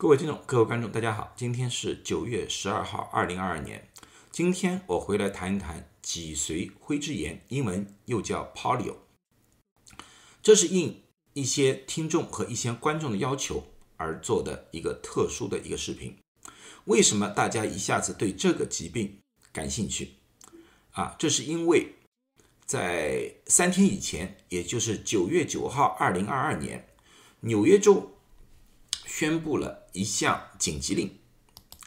各位听众、各位观众，大家好，今天是九月十二号，二零二二年。今天我回来谈一谈脊髓灰质炎，英文又叫 polio。这是应一些听众和一些观众的要求而做的一个特殊的一个视频。为什么大家一下子对这个疾病感兴趣？啊，这是因为在三天以前，也就是九月九号，二零二二年，纽约州。宣布了一项紧急令，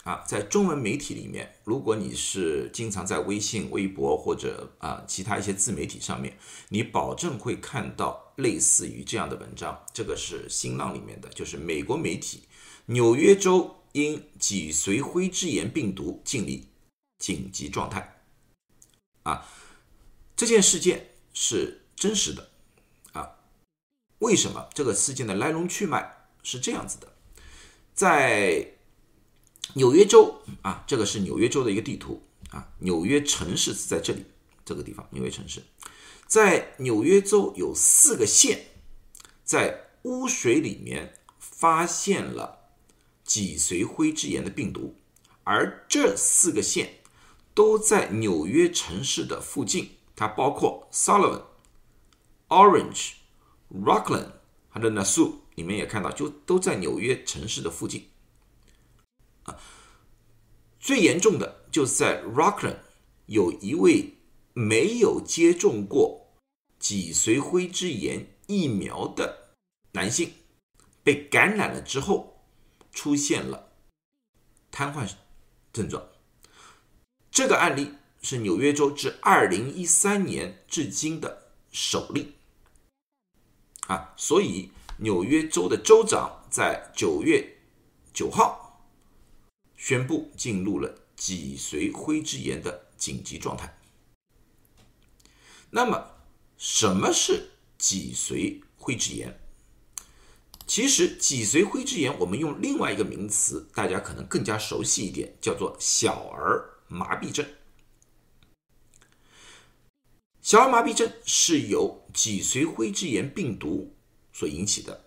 啊，在中文媒体里面，如果你是经常在微信、微博或者啊其他一些自媒体上面，你保证会看到类似于这样的文章。这个是新浪里面的，就是美国媒体，纽约州因脊髓灰质炎病毒进立紧急状态。啊，这件事件是真实的，啊，为什么这个事件的来龙去脉是这样子的？在纽约州啊，这个是纽约州的一个地图啊。纽约城市是在这里，这个地方。纽约城市在纽约州有四个县，在污水里面发现了脊髓灰质炎的病毒，而这四个县都在纽约城市的附近。它包括 Sullivan、Orange、Rockland 还有 Nassau。你们也看到，就都在纽约城市的附近，啊，最严重的就是在 Rockland，有一位没有接种过脊髓灰质炎疫苗的男性，被感染了之后出现了瘫痪症状。这个案例是纽约州至二零一三年至今的首例，啊，所以。纽约州的州长在九月九号宣布进入了脊髓灰质炎的紧急状态。那么，什么是脊髓灰质炎？其实，脊髓灰质炎我们用另外一个名词，大家可能更加熟悉一点，叫做小儿麻痹症。小儿麻痹症是由脊髓灰质炎病毒。所引起的，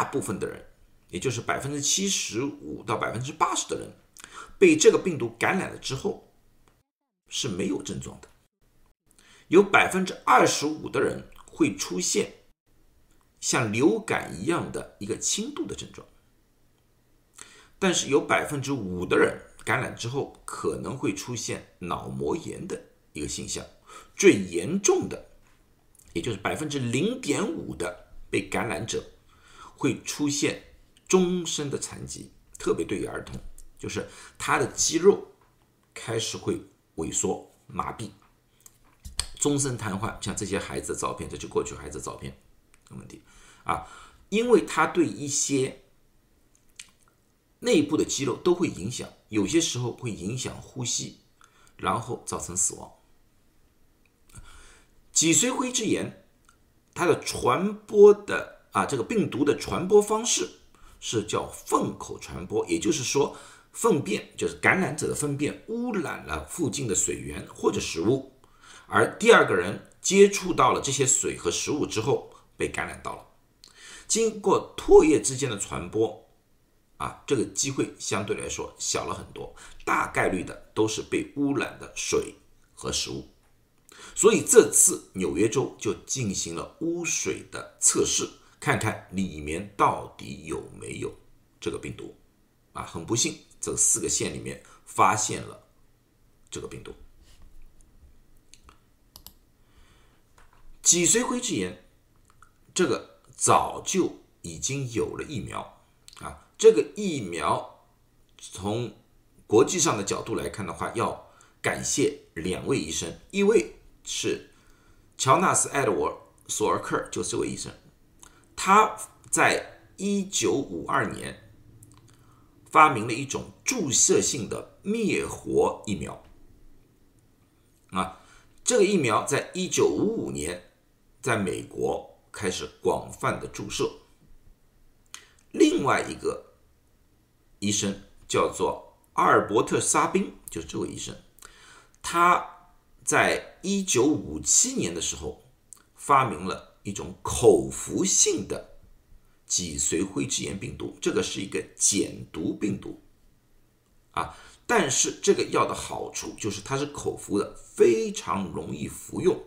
大部分的人，也就是百分之七十五到百分之八十的人，被这个病毒感染了之后是没有症状的。有百分之二十五的人会出现像流感一样的一个轻度的症状，但是有百分之五的人感染之后可能会出现脑膜炎的一个现象，最严重的，也就是百分之零点五的。被感染者会出现终身的残疾，特别对于儿童，就是他的肌肉开始会萎缩、麻痹，终身瘫痪。像这些孩子的照片，这就过去孩子照片的问题啊，因为他对一些内部的肌肉都会影响，有些时候会影响呼吸，然后造成死亡。脊髓灰质炎。它的传播的啊，这个病毒的传播方式是叫粪口传播，也就是说，粪便就是感染者的粪便污染了附近的水源或者食物，而第二个人接触到了这些水和食物之后被感染到了，经过唾液之间的传播，啊，这个机会相对来说小了很多，大概率的都是被污染的水和食物。所以这次纽约州就进行了污水的测试，看看里面到底有没有这个病毒。啊，很不幸，这四个县里面发现了这个病毒。脊髓灰质炎，这个早就已经有了疫苗啊。这个疫苗从国际上的角度来看的话，要感谢两位医生，一位。是乔纳斯·艾德沃·索尔克，就是这位医生。他在一九五二年发明了一种注射性的灭活疫苗。啊，这个疫苗在一九五五年在美国开始广泛的注射。另外一个医生叫做阿尔伯特·沙宾，就是这位医生，他。在一九五七年的时候，发明了一种口服性的脊髓灰质炎病毒，这个是一个减毒病毒啊。但是这个药的好处就是它是口服的，非常容易服用，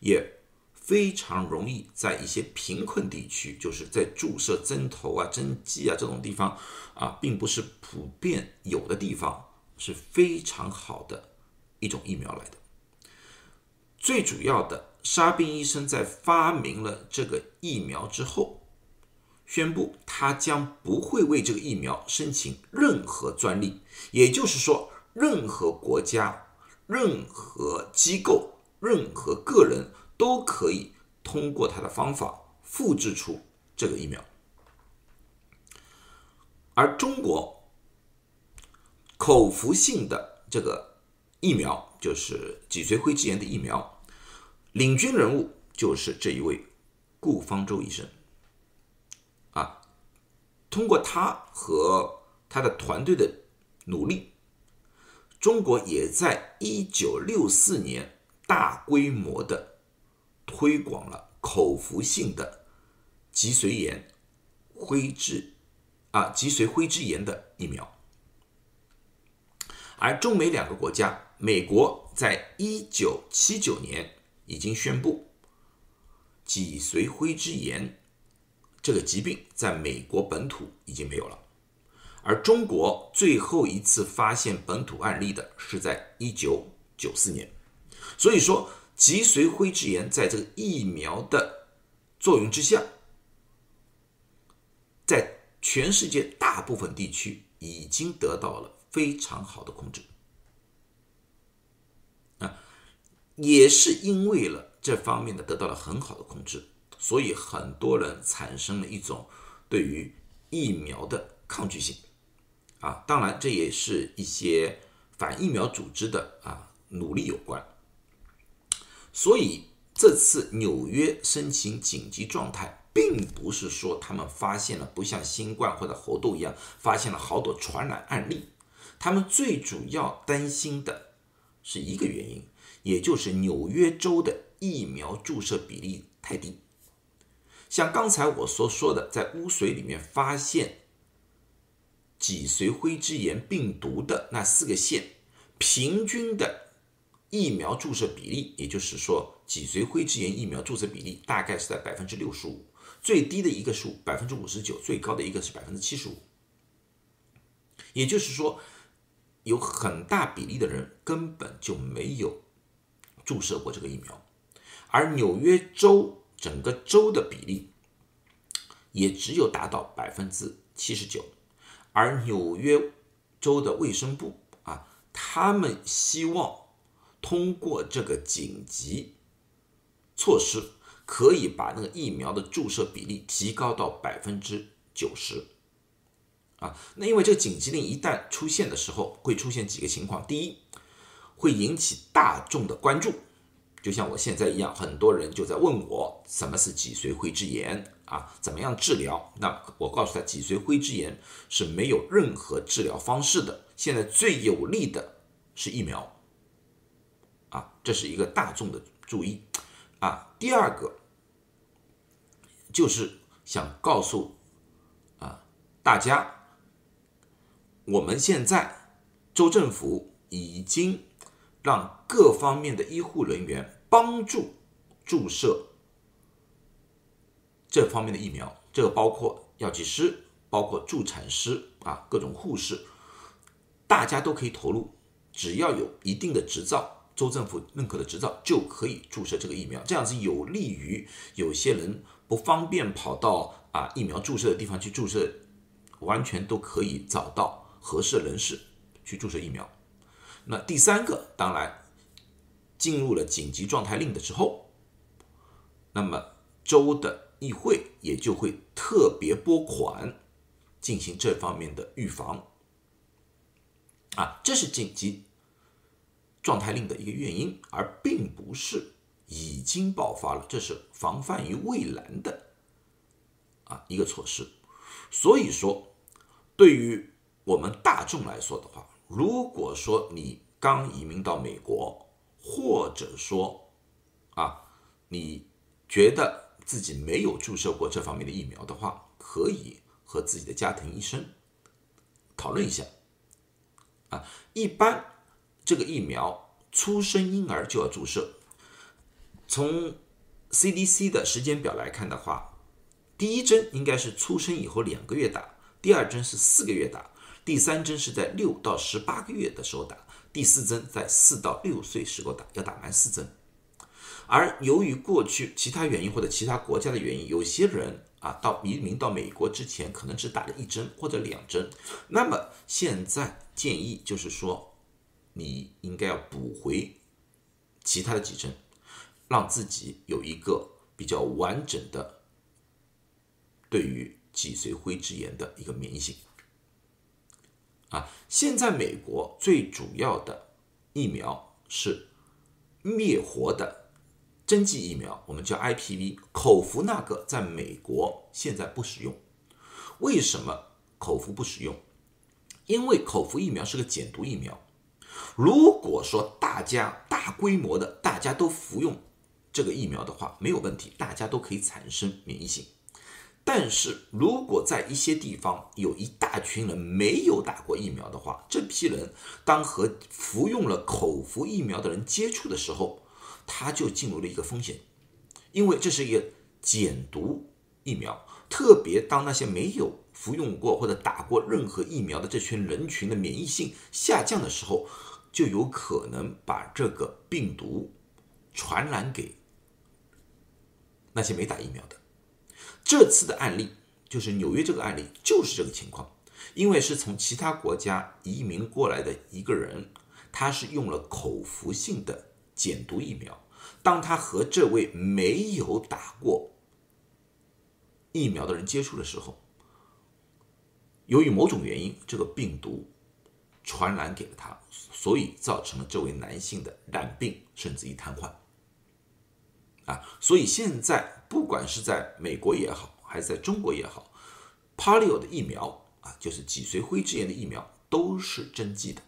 也非常容易在一些贫困地区，就是在注射针头啊、针剂啊这种地方啊，并不是普遍有的地方，是非常好的一种疫苗来的。最主要的，沙宾医生在发明了这个疫苗之后，宣布他将不会为这个疫苗申请任何专利。也就是说，任何国家、任何机构、任何个人都可以通过他的方法复制出这个疫苗。而中国口服性的这个疫苗，就是脊髓灰质炎的疫苗，领军人物就是这一位顾方舟医生。啊，通过他和他的团队的。努力，中国也在一九六四年大规模的推广了口服性的脊髓炎灰质啊脊髓灰质炎的疫苗，而中美两个国家，美国在一九七九年已经宣布脊髓灰质炎这个疾病在美国本土已经没有了。而中国最后一次发现本土案例的是在一九九四年，所以说脊髓灰质炎在这个疫苗的作用之下，在全世界大部分地区已经得到了非常好的控制。啊，也是因为了这方面的得到了很好的控制，所以很多人产生了一种对于疫苗的抗拒性。啊，当然，这也是一些反疫苗组织的啊努力有关。所以这次纽约申请紧急状态，并不是说他们发现了不像新冠或者猴痘一样发现了好多传染案例，他们最主要担心的是一个原因，也就是纽约州的疫苗注射比例太低。像刚才我所说的，在污水里面发现。脊髓灰质炎病毒的那四个县平均的疫苗注射比例，也就是说，脊髓灰质炎疫苗注射比例大概是在百分之六十五，最低的一个数百分之五十九，最高的一个是百分之七十五。也就是说，有很大比例的人根本就没有注射过这个疫苗，而纽约州整个州的比例也只有达到百分之七十九。而纽约州的卫生部啊，他们希望通过这个紧急措施，可以把那个疫苗的注射比例提高到百分之九十啊。那因为这个紧急令一旦出现的时候，会出现几个情况：第一，会引起大众的关注。就像我现在一样，很多人就在问我什么是脊髓灰质炎啊？怎么样治疗？那我告诉他，脊髓灰质炎是没有任何治疗方式的。现在最有利的是疫苗啊，这是一个大众的注意啊。第二个就是想告诉啊大家，我们现在州政府已经让各方面的医护人员。帮助注射这方面的疫苗，这个包括药剂师，包括助产师啊，各种护士，大家都可以投入，只要有一定的执照，州政府认可的执照，就可以注射这个疫苗。这样子有利于有些人不方便跑到啊疫苗注射的地方去注射，完全都可以找到合适的人士去注射疫苗。那第三个，当然。进入了紧急状态令的时候，那么州的议会也就会特别拨款进行这方面的预防。啊，这是紧急状态令的一个原因，而并不是已经爆发了，这是防范于未然的啊一个措施。所以说，对于我们大众来说的话，如果说你刚移民到美国，或者说，啊，你觉得自己没有注射过这方面的疫苗的话，可以和自己的家庭医生讨论一下。啊，一般这个疫苗出生婴儿就要注射。从 CDC 的时间表来看的话，第一针应该是出生以后两个月打，第二针是四个月打，第三针是在六到十八个月的时候打，第四针在四到六岁时候打，要打满四针。而由于过去其他原因或者其他国家的原因，有些人啊到移民到美国之前可能只打了一针或者两针，那么现在建议就是说，你应该要补回其他的几针。让自己有一个比较完整的对于脊髓灰质炎的一个免疫性啊！现在美国最主要的疫苗是灭活的针剂疫苗，我们叫 IPV，口服那个在美国现在不使用。为什么口服不使用？因为口服疫苗是个减毒疫苗。如果说大家大规模的大家都服用。这个疫苗的话没有问题，大家都可以产生免疫性。但是如果在一些地方有一大群人没有打过疫苗的话，这批人当和服用了口服疫苗的人接触的时候，他就进入了一个风险，因为这是一个减毒疫苗。特别当那些没有服用过或者打过任何疫苗的这群人群的免疫性下降的时候，就有可能把这个病毒传染给。那些没打疫苗的，这次的案例就是纽约这个案例，就是这个情况。因为是从其他国家移民过来的一个人，他是用了口服性的减毒疫苗。当他和这位没有打过疫苗的人接触的时候，由于某种原因，这个病毒传染给了他，所以造成了这位男性的染病，甚至于瘫痪。啊，所以现在不管是在美国也好，还是在中国也好，Polio 的疫苗啊，就是脊髓灰质炎的疫苗，都是针剂的。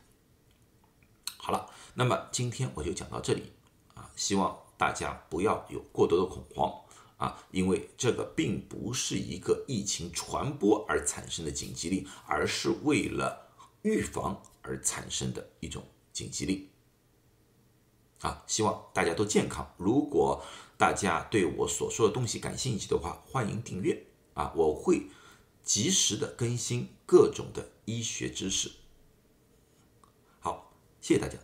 好了，那么今天我就讲到这里啊，希望大家不要有过多的恐慌啊，因为这个并不是一个疫情传播而产生的紧急令，而是为了预防而产生的一种紧急令。啊，希望大家都健康。如果大家对我所说的东西感兴趣的话，欢迎订阅啊！我会及时的更新各种的医学知识。好，谢谢大家。